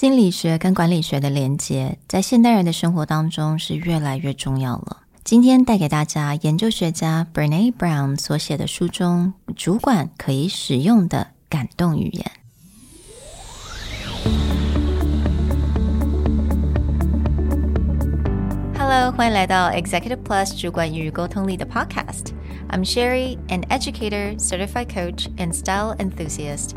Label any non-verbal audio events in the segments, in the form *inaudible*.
心理学跟管理学的连接，在现代人的生活当中是越来越重要了。今天带给大家研究学家 Brene Brown 所写的书中，主管可以使用的感动语言。Hello，欢迎来到 Executive Plus 主管与沟通力的 Podcast。I'm Sherry, an educator, certified coach, and style enthusiast.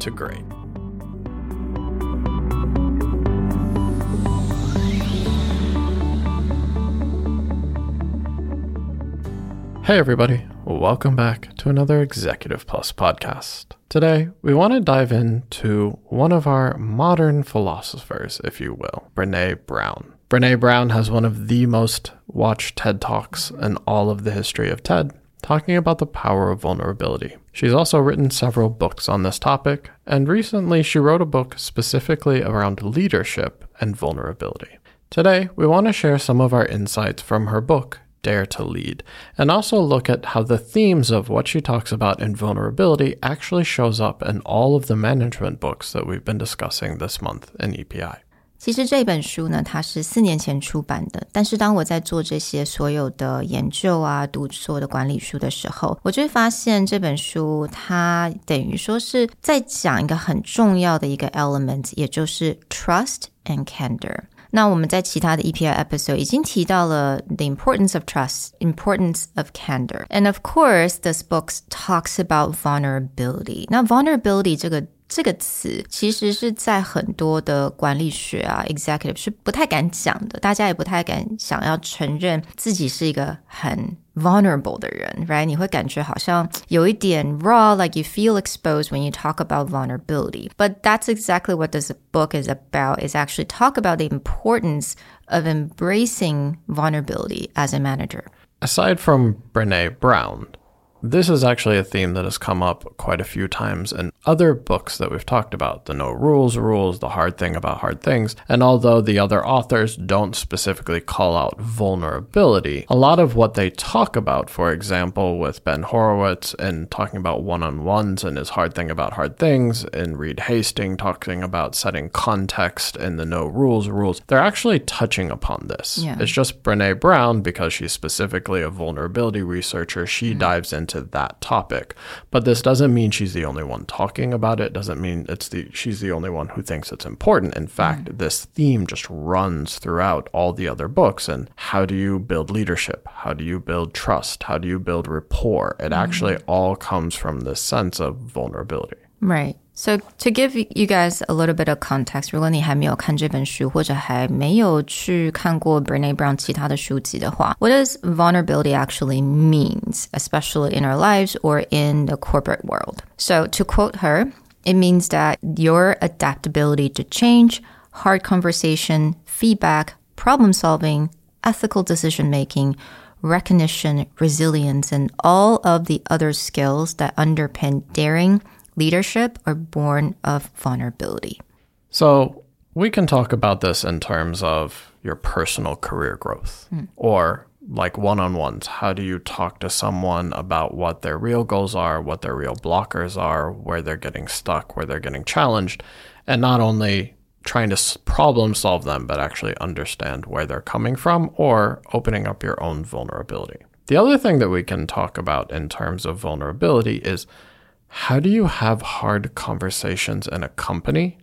to great. Hey, everybody. Welcome back to another Executive Plus podcast. Today, we want to dive into one of our modern philosophers, if you will, Brene Brown. Brene Brown has one of the most watched TED Talks in all of the history of TED, talking about the power of vulnerability. She's also written several books on this topic, and recently she wrote a book specifically around leadership and vulnerability. Today, we want to share some of our insights from her book, Dare to Lead, and also look at how the themes of what she talks about in vulnerability actually shows up in all of the management books that we've been discussing this month in EPI. 其实这本书呢，它是四年前出版的。但是当我在做这些所有的研究啊，读所有的管理书的时候，我就会发现这本书它等于说是在讲一个很重要的一个 element，也就是 trust and candor。那我们在其他的 EPI episode 已经提到了 the importance of trust, importance of candor, and of course, this book talks about vulnerability. 那 vulnerability 这个这个词其实是在很多的管理学啊，executive 是不太敢讲的，大家也不太敢想要承认自己是一个很 vulnerable 的人，right？你会感觉好像有一点 raw，like you feel exposed when you talk about vulnerability. But that's exactly what this book is about. Is actually talk about the importance of embracing vulnerability as a manager. Aside from Brene Brown, this is actually a theme that has come up quite a few times in other books that we've talked about the no rules rules, the hard thing about hard things. And although the other authors don't specifically call out vulnerability, a lot of what they talk about, for example, with Ben Horowitz and talking about one on ones and his hard thing about hard things, and Reed Hastings talking about setting context in the no rules rules, they're actually touching upon this. Yeah. It's just Brene Brown, because she's specifically a vulnerability researcher, she mm-hmm. dives into into that topic. But this doesn't mean she's the only one talking about it. Doesn't mean it's the she's the only one who thinks it's important. In fact, mm. this theme just runs throughout all the other books. And how do you build leadership? How do you build trust? How do you build rapport? It mm. actually all comes from this sense of vulnerability. Right. So to give you guys a little bit of context，如果你还没有看这本书，或者还没有去看过 Brene Brown 其他的书籍的话，What does vulnerability actually means, especially in our lives or in the corporate world? So to quote her, it means that your adaptability to change, hard conversation, feedback, problem solving, ethical decision making, recognition, resilience, and all of the other skills that underpin daring leadership are born of vulnerability. So we can talk about this in terms of your personal career growth mm. or like one on ones. How do you talk to someone about what their real goals are, what their real blockers are, where they're getting stuck, where they're getting challenged, and not only trying to problem solve them, but actually understand where they're coming from or opening up your own vulnerability. The other thing that we can talk about in terms of vulnerability is how do you have hard conversations in a company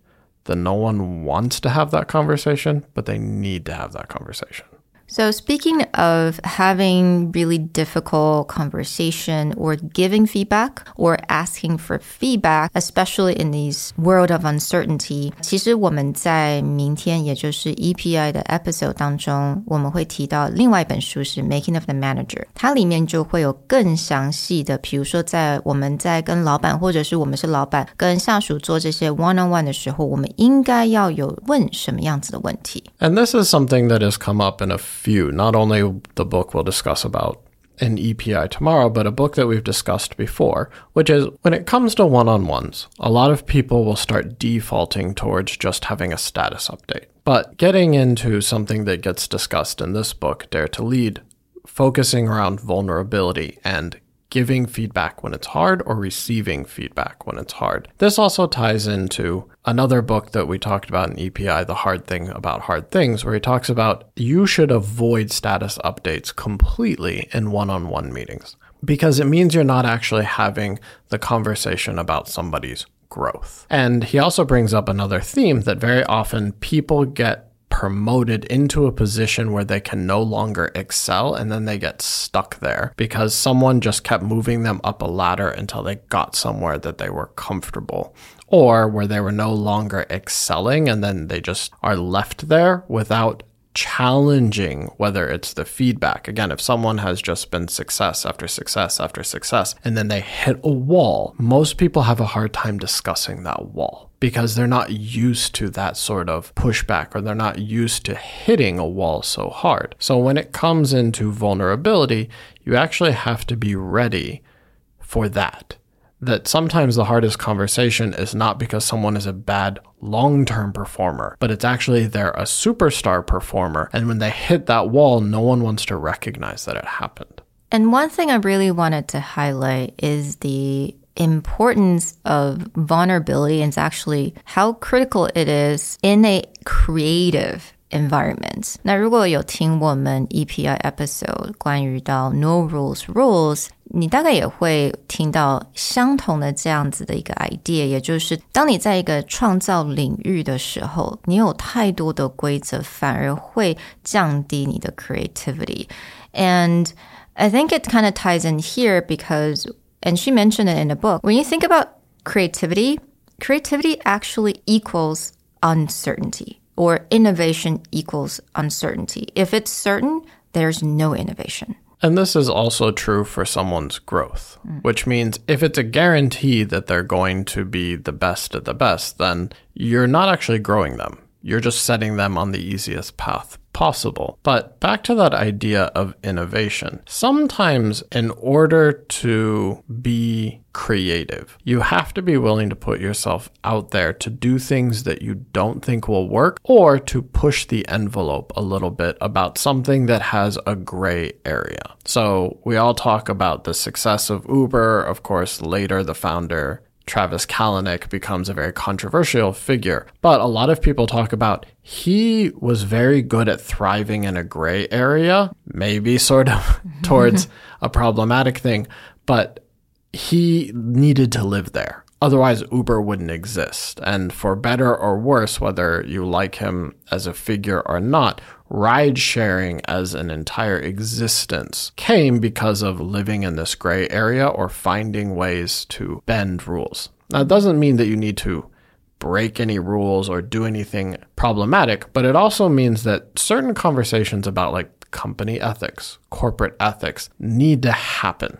that no one wants to have that conversation, but they need to have that conversation? So, speaking of having really difficult conversation or giving feedback or asking for feedback, especially in this world of uncertainty，其实我们在明天，也就是 EPI 的 episode 当中，我们会提到另外一本书是《Making of the Manager》，它里面就会有更详细的，比如说在我们在跟老板或者是我们是老板跟下属做这些 one on one 的时候，我们应该要有问什么样子的问题。And this is something that has come up in a few, not only the book we'll discuss about in EPI tomorrow, but a book that we've discussed before, which is when it comes to one on ones, a lot of people will start defaulting towards just having a status update. But getting into something that gets discussed in this book, Dare to Lead, focusing around vulnerability and giving feedback when it's hard or receiving feedback when it's hard. This also ties into another book that we talked about in EPI, The Hard Thing About Hard Things, where he talks about you should avoid status updates completely in one on one meetings because it means you're not actually having the conversation about somebody's growth. And he also brings up another theme that very often people get promoted into a position where they can no longer excel and then they get stuck there because someone just kept moving them up a ladder until they got somewhere that they were comfortable or where they were no longer excelling and then they just are left there without challenging whether it's the feedback. Again, if someone has just been success after success after success and then they hit a wall, most people have a hard time discussing that wall because they're not used to that sort of pushback or they're not used to hitting a wall so hard. So when it comes into vulnerability, you actually have to be ready for that that sometimes the hardest conversation is not because someone is a bad long term performer, but it's actually they're a superstar performer. And when they hit that wall, no one wants to recognize that it happened. And one thing I really wanted to highlight is the importance of vulnerability and actually how critical it is in a creative environment. 那如果有听我们 EPI episode 关于到 No Rules Rules，你大概也会听到相同的这样子的一个 idea，也就是当你在一个创造领域的时候，你有太多的规则，反而会降低你的 creativity。And I think it kind of ties in here because, and she mentioned it in the book, when you think about creativity, creativity actually equals uncertainty or innovation equals uncertainty. If it's certain, there's no innovation. And this is also true for someone's growth, mm. which means if it's a guarantee that they're going to be the best at the best, then you're not actually growing them. You're just setting them on the easiest path possible. But back to that idea of innovation. Sometimes, in order to be creative, you have to be willing to put yourself out there to do things that you don't think will work or to push the envelope a little bit about something that has a gray area. So, we all talk about the success of Uber. Of course, later the founder Travis Kalanick becomes a very controversial figure. But a lot of people talk about he was very good at thriving in a gray area, maybe sort of *laughs* towards *laughs* a problematic thing, but he needed to live there. Otherwise, Uber wouldn't exist. And for better or worse, whether you like him as a figure or not, ride sharing as an entire existence came because of living in this gray area or finding ways to bend rules. Now, it doesn't mean that you need to break any rules or do anything problematic, but it also means that certain conversations about like company ethics, corporate ethics need to happen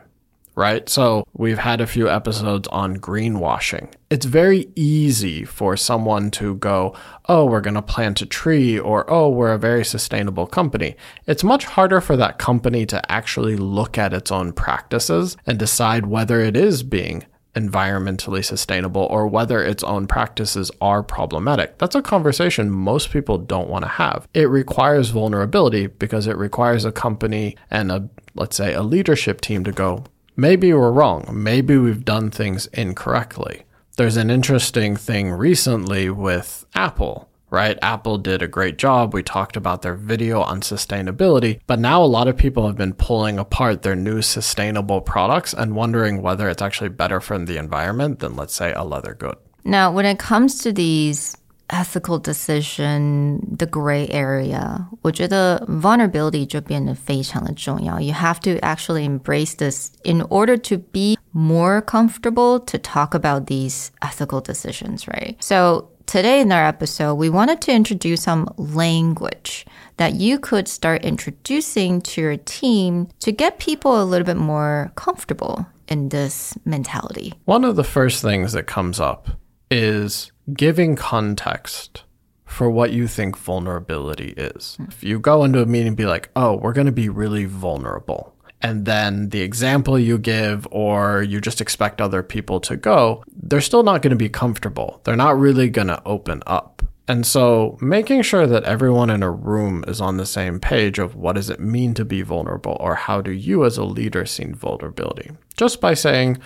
right? So we've had a few episodes on greenwashing. It's very easy for someone to go, oh, we're going to plant a tree, or oh, we're a very sustainable company. It's much harder for that company to actually look at its own practices and decide whether it is being environmentally sustainable or whether its own practices are problematic. That's a conversation most people don't want to have. It requires vulnerability because it requires a company and a let's say a leadership team to go, maybe we're wrong. Maybe we've done things incorrectly. There's an interesting thing recently with Apple, right? Apple did a great job. We talked about their video on sustainability, but now a lot of people have been pulling apart their new sustainable products and wondering whether it's actually better for the environment than, let's say, a leather good. Now, when it comes to these ethical decision, the gray area. 我觉得 vulnerability 就变得非常的重要. You have to actually embrace this in order to be more comfortable to talk about these ethical decisions, right? So today in our episode, we wanted to introduce some language that you could start introducing to your team to get people a little bit more comfortable in this mentality. One of the first things that comes up is giving context for what you think vulnerability is. Hmm. If you go into a meeting and be like, oh, we're going to be really vulnerable. And then the example you give, or you just expect other people to go, they're still not going to be comfortable. They're not really going to open up. And so making sure that everyone in a room is on the same page of what does it mean to be vulnerable or how do you as a leader see vulnerability? Just by saying,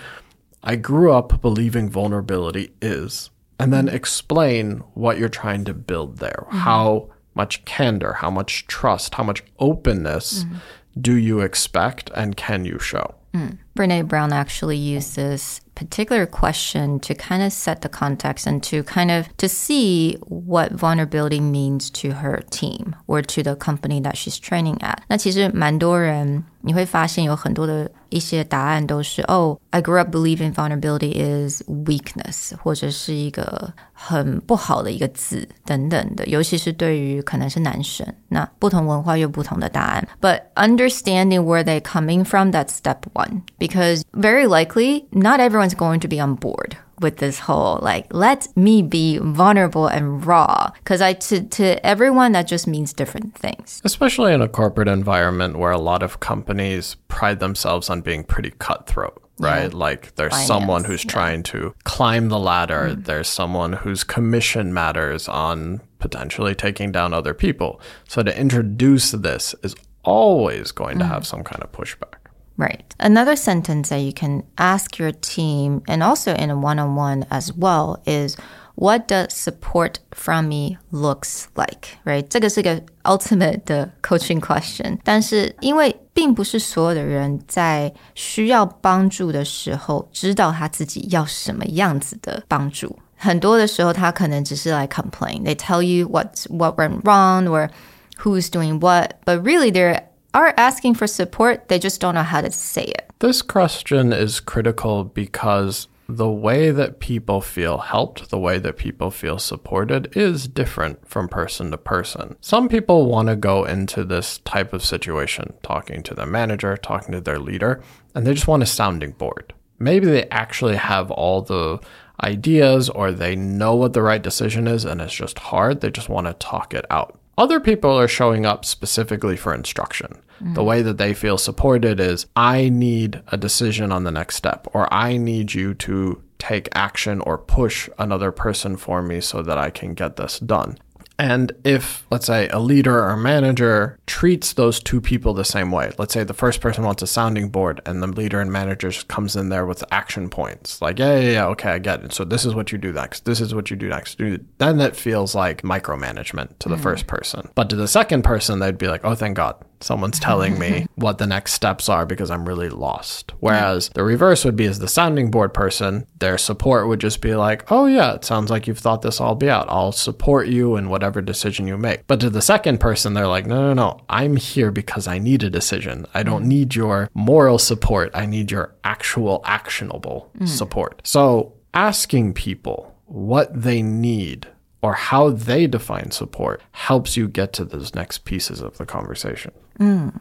I grew up believing vulnerability is, and then explain what you're trying to build there. Mm-hmm. How much candor, how much trust, how much openness mm-hmm. do you expect and can you show? Mm. Brene Brown actually uses particular question to kind of set the context and to kind of to see what vulnerability means to her team or to the company that she's training at. 那其实蛮多人 你会发现有很多的一些答案都是哦，I grew up believing vulnerability is weakness，或者是一个很不好的一个字等等的，尤其是对于可能是男生，那不同文化有不同的答案。But understanding where they're coming from, that's step one, because very likely not everyone's going to be on board with this whole like let me be vulnerable and raw because i to, to everyone that just means different things especially in a corporate environment where a lot of companies pride themselves on being pretty cutthroat right? Yeah. Like there's Finance, someone who's yeah. trying to climb the ladder. Mm. There's someone whose commission matters on potentially taking down other people. So to introduce this is always going mm. to have some kind of pushback. Right. Another sentence that you can ask your team and also in a one on one as well is what does support from me looks like, right? 这个是个 ultimate 的 coaching question，但是因为并不是所有的人在需要帮助的时候知道他自己要什么样子的帮助。很多的时候，他可能只是来 complain. They tell you what what went wrong or who's doing what, but really they're are asking for support, they just don't know how to say it. This question is critical because the way that people feel helped, the way that people feel supported is different from person to person. Some people want to go into this type of situation, talking to their manager, talking to their leader, and they just want a sounding board. Maybe they actually have all the ideas or they know what the right decision is and it's just hard. They just want to talk it out. Other people are showing up specifically for instruction. Mm. The way that they feel supported is I need a decision on the next step, or I need you to take action or push another person for me so that I can get this done. And if, let's say, a leader or a manager treats those two people the same way, let's say the first person wants a sounding board and the leader and manager just comes in there with action points, like, yeah, yeah, yeah, okay, I get it. So this is what you do next. This is what you do next. Then that feels like micromanagement to the mm. first person. But to the second person, they'd be like, oh, thank God someone's telling me *laughs* what the next steps are because I'm really lost. Whereas the reverse would be as the sounding board person, their support would just be like, oh, yeah, it sounds like you've thought this all be out. I'll support you in whatever decision you make. But to the second person, they're like, no, no, no, I'm here because I need a decision. I don't mm. need your moral support. I need your actual actionable mm. support. So asking people what they need or how they define support helps you get to those next pieces of the conversation. Mm.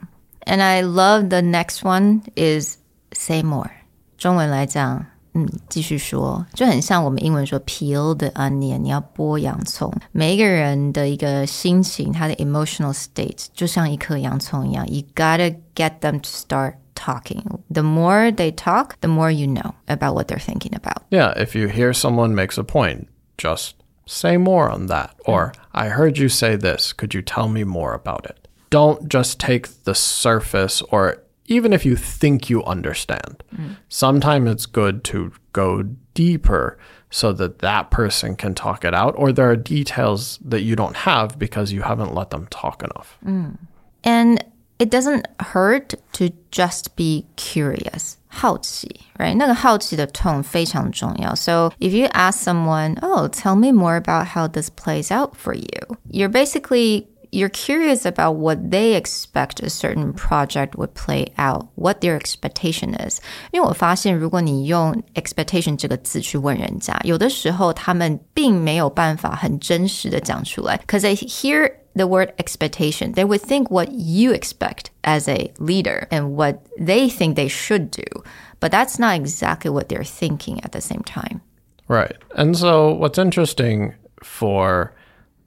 And I love the next one is say more. 中文来讲，嗯，继续说，就很像我们英文说 peel the onion，你要剥洋葱。每一个人的一个心情，他的 emotional state 就像一颗洋葱一样，you gotta get them to start talking. The more they talk, the more you know about what they're thinking about. Yeah, if you hear someone makes a point, just say more on that. Or, I heard you say this. Could you tell me more about it? Don't just take the surface or even if you think you understand. Mm. Sometimes it's good to go deeper so that that person can talk it out, or there are details that you don't have because you haven't let them talk enough. Mm. And it doesn't hurt to just be curious. 好奇，right？那个好奇的 tone 非常重要。So if you ask someone, "Oh, tell me more about how this plays out for you," you're basically you're curious about what they expect a certain project would play out, what their expectation is. 因为我发现，如果你用 expectation 这个字去问人家，有的时候他们并没有办法很真实的讲出来，because they hear the word expectation, they would think what you expect as a leader and what they think they should do. But that's not exactly what they're thinking at the same time. Right. And so what's interesting for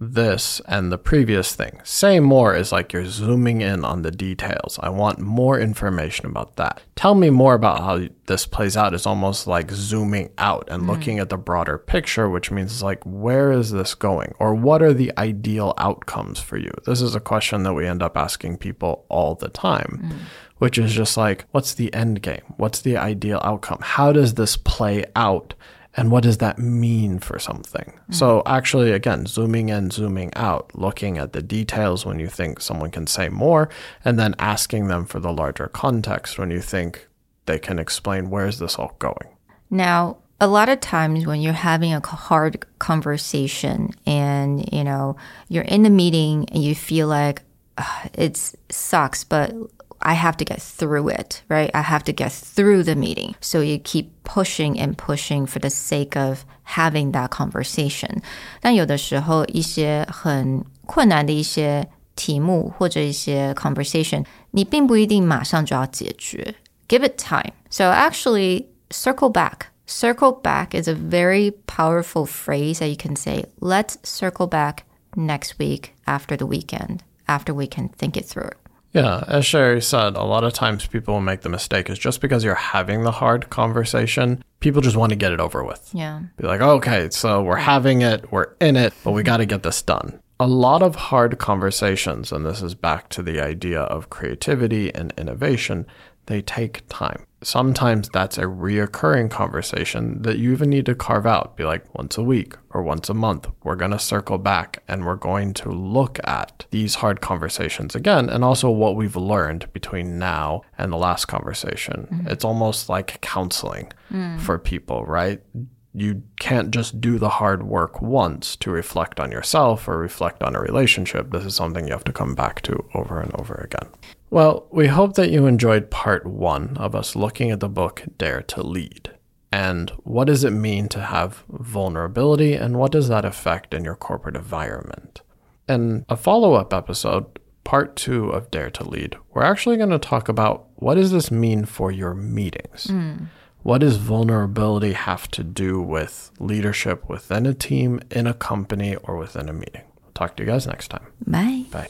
this and the previous thing. Say more is like you're zooming in on the details. I want more information about that. Tell me more about how this plays out is almost like zooming out and mm. looking at the broader picture, which means like, where is this going? Or what are the ideal outcomes for you? This is a question that we end up asking people all the time. Mm. Which is just like, what's the end game? What's the ideal outcome? How does this play out and what does that mean for something? Mm-hmm. So, actually, again, zooming in, zooming out, looking at the details when you think someone can say more, and then asking them for the larger context when you think they can explain where is this all going. Now, a lot of times when you're having a hard conversation and you know you're in a meeting and you feel like it sucks but I have to get through it, right? I have to get through the meeting. So you keep pushing and pushing for the sake of having that conversation. 但有的时候一些很困难的一些题目或者一些 conversation，你并不一定马上就要解决。Give it time. So actually, circle back. Circle back is a very powerful phrase that you can say. Let's circle back next week after the weekend, after we can think it through. Yeah, as Sherry said, a lot of times people will make the mistake is just because you're having the hard conversation, people just want to get it over with. Yeah. Be like, okay, so we're having it, we're in it, but we got to get this done. A lot of hard conversations, and this is back to the idea of creativity and innovation, they take time sometimes that's a reoccurring conversation that you even need to carve out. Be like once a week or once a month, we're going to circle back and we're going to look at these hard conversations again and also what we've learned between now and the last conversation. Mm-hmm. It's almost like counseling mm. for people, right? You can't just do the hard work once to reflect on yourself or reflect on a relationship. This is something you have to come back to over and over again. Well, we hope that you enjoyed part one of us looking at the book Dare to Lead. And what does it mean to have vulnerability, and what does that affect in your corporate environment? In a follow up episode, part two of Dare to Lead, we're actually going to talk about what does this mean for your meetings? Mm. What does vulnerability have to do with leadership within a team, in a company, or within a meeting? I'll talk to you guys next time. Bye. Bye.